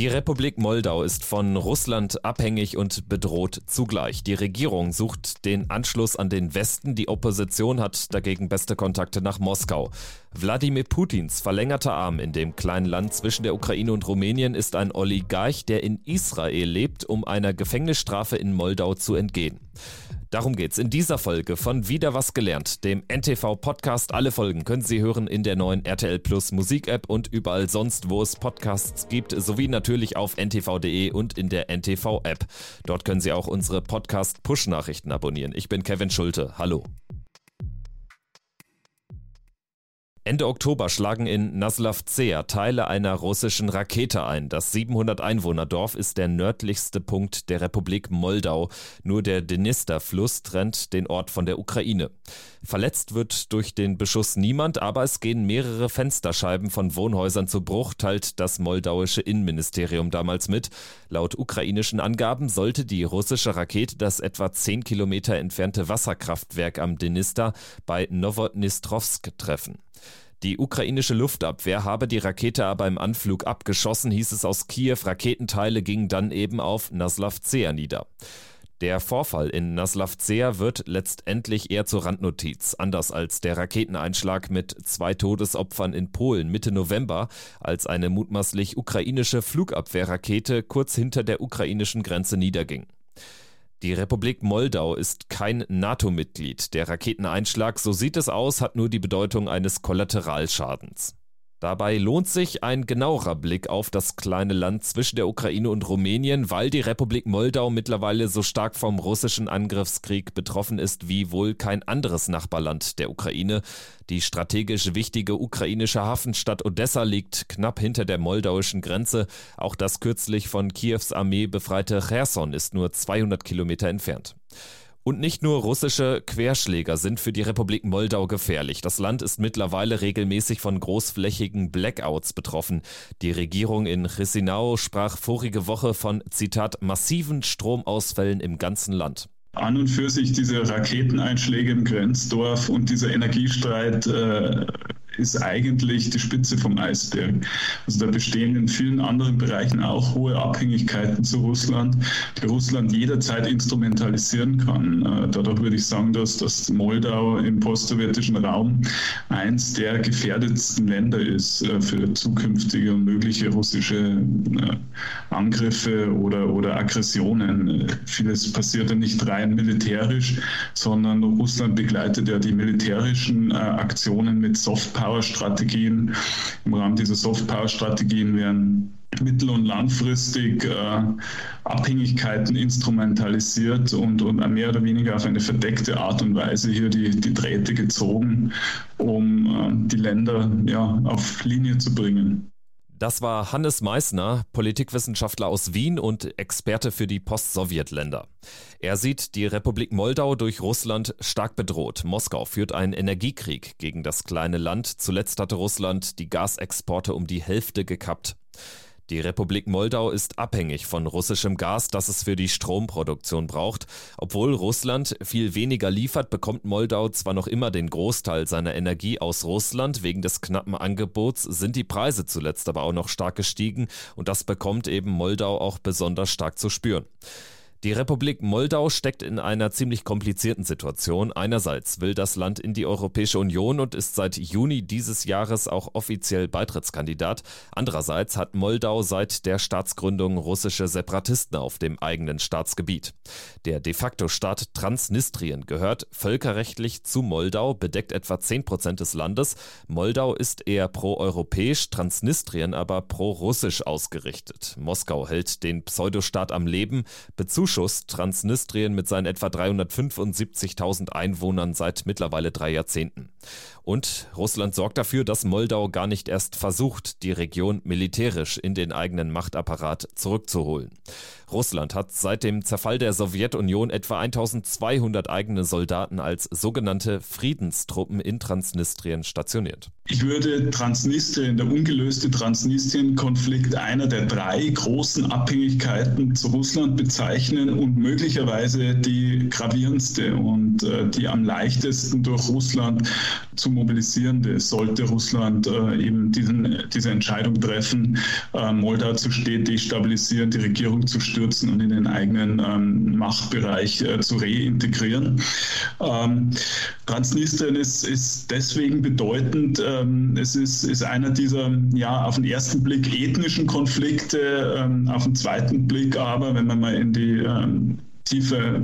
Die Republik Moldau ist von Russland abhängig und bedroht zugleich. Die Regierung sucht den Anschluss an den Westen, die Opposition hat dagegen beste Kontakte nach Moskau. Wladimir Putins verlängerter Arm in dem kleinen Land zwischen der Ukraine und Rumänien ist ein Oligarch, der in Israel lebt, um einer Gefängnisstrafe in Moldau zu entgehen. Darum geht's in dieser Folge von Wieder was gelernt, dem NTV Podcast. Alle Folgen können Sie hören in der neuen RTL Plus Musik App und überall sonst, wo es Podcasts gibt, sowie natürlich auf ntv.de und in der NTV App. Dort können Sie auch unsere Podcast Push Nachrichten abonnieren. Ich bin Kevin Schulte. Hallo. Ende Oktober schlagen in Naslavcea Teile einer russischen Rakete ein. Das 700 Einwohner Dorf ist der nördlichste Punkt der Republik Moldau. Nur der Dnister-Fluss trennt den Ort von der Ukraine. Verletzt wird durch den Beschuss niemand, aber es gehen mehrere Fensterscheiben von Wohnhäusern zu Bruch, teilt das moldauische Innenministerium damals mit. Laut ukrainischen Angaben sollte die russische Rakete das etwa 10 Kilometer entfernte Wasserkraftwerk am Dnister bei Nowodnistrovsk treffen. Die ukrainische Luftabwehr habe die Rakete aber im Anflug abgeschossen, hieß es aus Kiew. Raketenteile gingen dann eben auf Naslavcea nieder. Der Vorfall in Naslavcea wird letztendlich eher zur Randnotiz. Anders als der Raketeneinschlag mit zwei Todesopfern in Polen Mitte November, als eine mutmaßlich ukrainische Flugabwehrrakete kurz hinter der ukrainischen Grenze niederging. Die Republik Moldau ist kein NATO-Mitglied. Der Raketeneinschlag, so sieht es aus, hat nur die Bedeutung eines Kollateralschadens. Dabei lohnt sich ein genauerer Blick auf das kleine Land zwischen der Ukraine und Rumänien, weil die Republik Moldau mittlerweile so stark vom russischen Angriffskrieg betroffen ist wie wohl kein anderes Nachbarland der Ukraine. Die strategisch wichtige ukrainische Hafenstadt Odessa liegt knapp hinter der moldauischen Grenze. Auch das kürzlich von Kiews Armee befreite Cherson ist nur 200 Kilometer entfernt. Und nicht nur russische Querschläger sind für die Republik Moldau gefährlich. Das Land ist mittlerweile regelmäßig von großflächigen Blackouts betroffen. Die Regierung in Chisinau sprach vorige Woche von, Zitat, massiven Stromausfällen im ganzen Land. An und für sich diese Raketeneinschläge im Grenzdorf und dieser Energiestreit äh, ist eigentlich die Spitze vom Eisberg. Also da bestehen in vielen anderen Bereichen auch hohe Abhängigkeiten zu Russland, die Russland jederzeit instrumentalisieren kann. Äh, dadurch würde ich sagen, dass das Moldau im postsowjetischen Raum eins der gefährdetsten Länder ist äh, für zukünftige und mögliche russische äh, Angriffe oder, oder Aggressionen. Vieles passiert ja nicht rein militärisch, sondern Russland begleitet ja die militärischen Aktionen mit Softpower Power-Strategien. Im Rahmen dieser Soft-Power-Strategien werden mittel- und langfristig äh, Abhängigkeiten instrumentalisiert und, und mehr oder weniger auf eine verdeckte Art und Weise hier die, die Drähte gezogen, um äh, die Länder ja, auf Linie zu bringen. Das war Hannes Meissner, Politikwissenschaftler aus Wien und Experte für die Post-Sowjet-Länder. Er sieht die Republik Moldau durch Russland stark bedroht. Moskau führt einen Energiekrieg gegen das kleine Land. Zuletzt hatte Russland die Gasexporte um die Hälfte gekappt. Die Republik Moldau ist abhängig von russischem Gas, das es für die Stromproduktion braucht. Obwohl Russland viel weniger liefert, bekommt Moldau zwar noch immer den Großteil seiner Energie aus Russland. Wegen des knappen Angebots sind die Preise zuletzt aber auch noch stark gestiegen und das bekommt eben Moldau auch besonders stark zu spüren. Die Republik Moldau steckt in einer ziemlich komplizierten Situation. Einerseits will das Land in die Europäische Union und ist seit Juni dieses Jahres auch offiziell Beitrittskandidat. Andererseits hat Moldau seit der Staatsgründung russische Separatisten auf dem eigenen Staatsgebiet. Der de facto Staat Transnistrien gehört völkerrechtlich zu Moldau, bedeckt etwa 10 Prozent des Landes. Moldau ist eher proeuropäisch, Transnistrien aber pro-russisch ausgerichtet. Moskau hält den Pseudostaat am Leben, bezuschusst bezuschusst Transnistrien mit seinen etwa 375.000 Einwohnern seit mittlerweile drei Jahrzehnten. Und Russland sorgt dafür, dass Moldau gar nicht erst versucht, die Region militärisch in den eigenen Machtapparat zurückzuholen. Russland hat seit dem Zerfall der Sowjetunion etwa 1200 eigene Soldaten als sogenannte Friedenstruppen in Transnistrien stationiert. Ich würde Transnistrien, der ungelöste Transnistrien-Konflikt, einer der drei großen Abhängigkeiten zu Russland bezeichnen begegnen und möglicherweise die gravierendste und äh, die am leichtesten durch Russland zu mobilisierende, sollte Russland äh, eben diesen, diese Entscheidung treffen, äh, Moldau zu destabilisieren, die Regierung zu stürzen und in den eigenen ähm, Machtbereich äh, zu reintegrieren. Ähm, Transnistrien ist, ist deswegen bedeutend. Ähm, es ist, ist einer dieser, ja, auf den ersten Blick ethnischen Konflikte, ähm, auf den zweiten Blick aber, wenn man mal in die ähm, Tiefe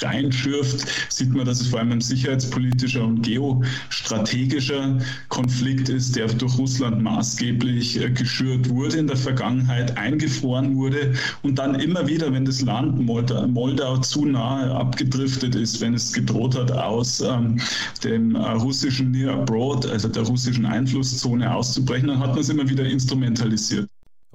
reinschürft, sieht man, dass es vor allem ein sicherheitspolitischer und geostrategischer Konflikt ist, der durch Russland maßgeblich äh, geschürt wurde in der Vergangenheit, eingefroren wurde und dann immer wieder, wenn das Land Moldau, Moldau zu nahe abgedriftet ist, wenn es gedroht hat, aus ähm, dem äh, russischen Near Abroad, also der russischen Einflusszone auszubrechen, dann hat man es immer wieder instrumentalisiert.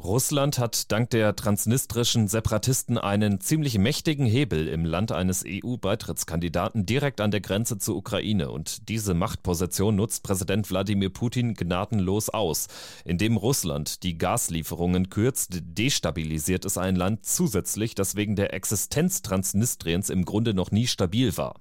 Russland hat dank der transnistrischen Separatisten einen ziemlich mächtigen Hebel im Land eines EU-Beitrittskandidaten direkt an der Grenze zur Ukraine. Und diese Machtposition nutzt Präsident Wladimir Putin gnadenlos aus. Indem Russland die Gaslieferungen kürzt, destabilisiert es ein Land zusätzlich, das wegen der Existenz Transnistriens im Grunde noch nie stabil war.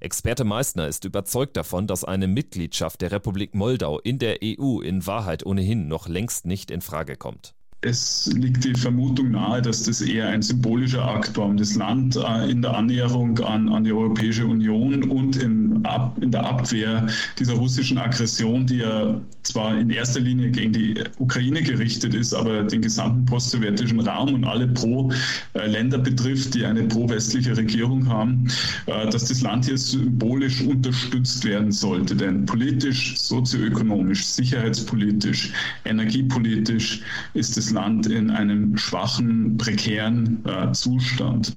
Experte Meissner ist überzeugt davon, dass eine Mitgliedschaft der Republik Moldau in der EU in Wahrheit ohnehin noch längst nicht in Frage kommt es liegt die Vermutung nahe, dass das eher ein symbolischer Akt war, um das Land äh, in der Annäherung an, an die Europäische Union und in, ab, in der Abwehr dieser russischen Aggression, die ja zwar in erster Linie gegen die Ukraine gerichtet ist, aber den gesamten postsowjetischen Raum und alle Pro-Länder betrifft, die eine pro-westliche Regierung haben, äh, dass das Land hier symbolisch unterstützt werden sollte. Denn politisch, sozioökonomisch, sicherheitspolitisch, energiepolitisch ist das Land in einem schwachen, prekären äh, Zustand.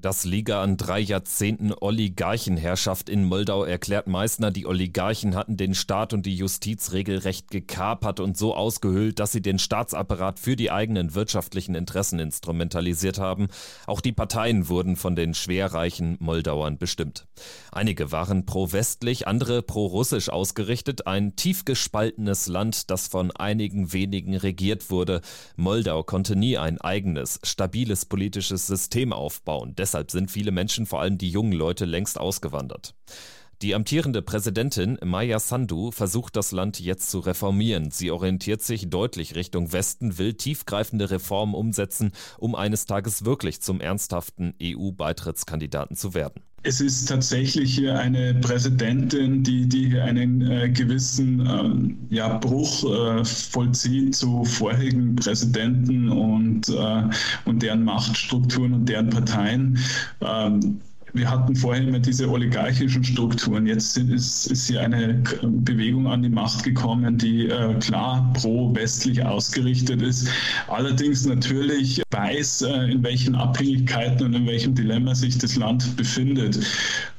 Das liege an drei Jahrzehnten Oligarchenherrschaft in Moldau, erklärt Meissner. Die Oligarchen hatten den Staat und die Justiz regelrecht gekapert und so ausgehöhlt, dass sie den Staatsapparat für die eigenen wirtschaftlichen Interessen instrumentalisiert haben. Auch die Parteien wurden von den schwerreichen Moldauern bestimmt. Einige waren pro-westlich, andere pro-russisch ausgerichtet. Ein tief gespaltenes Land, das von einigen wenigen regiert wurde. Moldau konnte nie ein eigenes, stabiles politisches System aufbauen. Deshalb sind viele Menschen, vor allem die jungen Leute, längst ausgewandert. Die amtierende Präsidentin Maya Sandu versucht das Land jetzt zu reformieren. Sie orientiert sich deutlich Richtung Westen, will tiefgreifende Reformen umsetzen, um eines Tages wirklich zum ernsthaften EU-Beitrittskandidaten zu werden. Es ist tatsächlich hier eine Präsidentin, die, die hier einen äh, gewissen äh, ja, Bruch äh, vollzieht zu vorherigen Präsidenten und, äh, und deren Machtstrukturen und deren Parteien. Ähm, wir hatten vorher immer diese oligarchischen Strukturen. Jetzt ist, ist hier eine Bewegung an die Macht gekommen, die äh, klar pro-westlich ausgerichtet ist. Allerdings natürlich weiß, äh, in welchen Abhängigkeiten und in welchem Dilemma sich das Land befindet.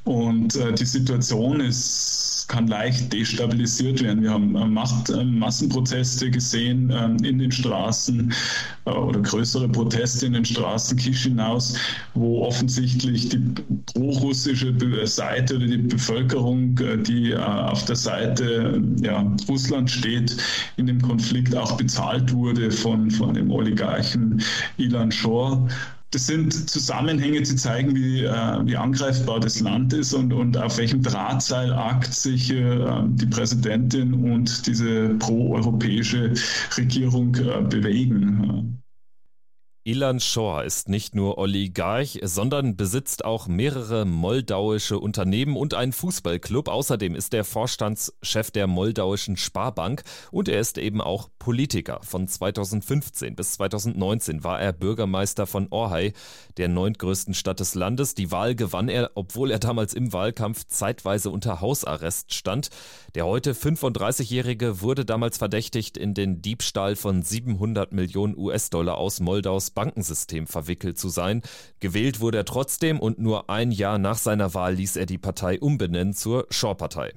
Und äh, die Situation ist kann leicht destabilisiert werden. Wir haben äh, Macht, äh, Massenproteste gesehen ähm, in den Straßen äh, oder größere Proteste in den Straßen Chisinau's, wo offensichtlich die pro-russische Seite oder die Bevölkerung, die auf der Seite ja, Russland steht, in dem Konflikt auch bezahlt wurde von, von dem Oligarchen Ilan Shor. Das sind Zusammenhänge, die zeigen, wie, äh, wie angreifbar das Land ist und, und auf welchem Drahtseilakt sich äh, die Präsidentin und diese proeuropäische Regierung äh, bewegen. Ilan Shor ist nicht nur Oligarch, sondern besitzt auch mehrere moldauische Unternehmen und einen Fußballclub. Außerdem ist er Vorstandschef der moldauischen Sparbank und er ist eben auch Politiker. Von 2015 bis 2019 war er Bürgermeister von Orhei, der neuntgrößten Stadt des Landes. Die Wahl gewann er, obwohl er damals im Wahlkampf zeitweise unter Hausarrest stand. Der heute 35-Jährige wurde damals verdächtigt, in den Diebstahl von 700 Millionen US-Dollar aus Moldaus Bankensystem verwickelt zu sein. Gewählt wurde er trotzdem und nur ein Jahr nach seiner Wahl ließ er die Partei umbenennen zur Shaw-Partei.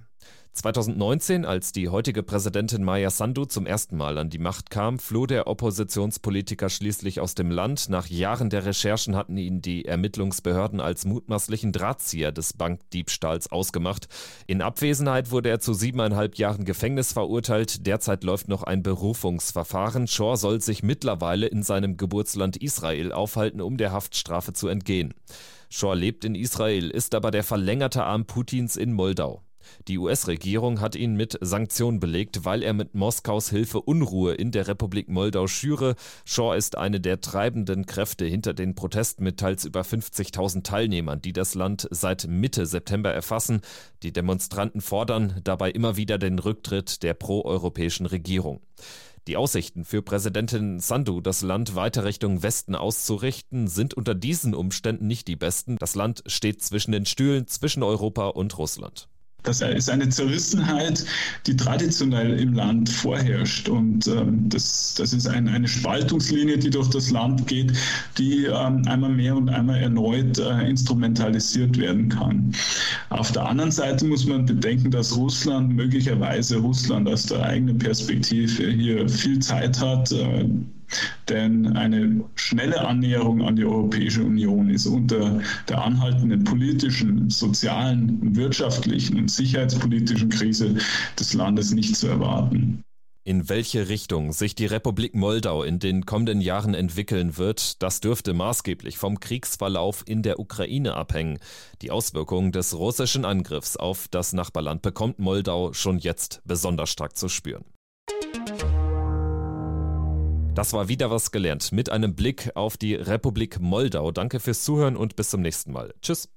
2019, als die heutige Präsidentin Maya Sandu zum ersten Mal an die Macht kam, floh der Oppositionspolitiker schließlich aus dem Land. Nach Jahren der Recherchen hatten ihn die Ermittlungsbehörden als mutmaßlichen Drahtzieher des Bankdiebstahls ausgemacht. In Abwesenheit wurde er zu siebeneinhalb Jahren Gefängnis verurteilt. Derzeit läuft noch ein Berufungsverfahren. Shore soll sich mittlerweile in seinem Geburtsland Israel aufhalten, um der Haftstrafe zu entgehen. Shore lebt in Israel, ist aber der verlängerte Arm Putins in Moldau. Die US-Regierung hat ihn mit Sanktionen belegt, weil er mit Moskaus Hilfe Unruhe in der Republik Moldau schüre. Shaw ist eine der treibenden Kräfte hinter den Protesten mit teils über 50.000 Teilnehmern, die das Land seit Mitte September erfassen. Die Demonstranten fordern dabei immer wieder den Rücktritt der proeuropäischen Regierung. Die Aussichten für Präsidentin Sandu, das Land weiter Richtung Westen auszurichten, sind unter diesen Umständen nicht die besten. Das Land steht zwischen den Stühlen zwischen Europa und Russland. Das ist eine Zerrissenheit, die traditionell im Land vorherrscht. Und ähm, das, das ist ein, eine Spaltungslinie, die durch das Land geht, die ähm, einmal mehr und einmal erneut äh, instrumentalisiert werden kann. Auf der anderen Seite muss man bedenken, dass Russland möglicherweise Russland aus der eigenen Perspektive hier viel Zeit hat. Äh, denn eine schnelle Annäherung an die Europäische Union ist unter der anhaltenden politischen, sozialen, wirtschaftlichen und sicherheitspolitischen Krise des Landes nicht zu erwarten. In welche Richtung sich die Republik Moldau in den kommenden Jahren entwickeln wird, das dürfte maßgeblich vom Kriegsverlauf in der Ukraine abhängen. Die Auswirkungen des russischen Angriffs auf das Nachbarland bekommt Moldau schon jetzt besonders stark zu spüren. Das war wieder was gelernt mit einem Blick auf die Republik Moldau. Danke fürs Zuhören und bis zum nächsten Mal. Tschüss.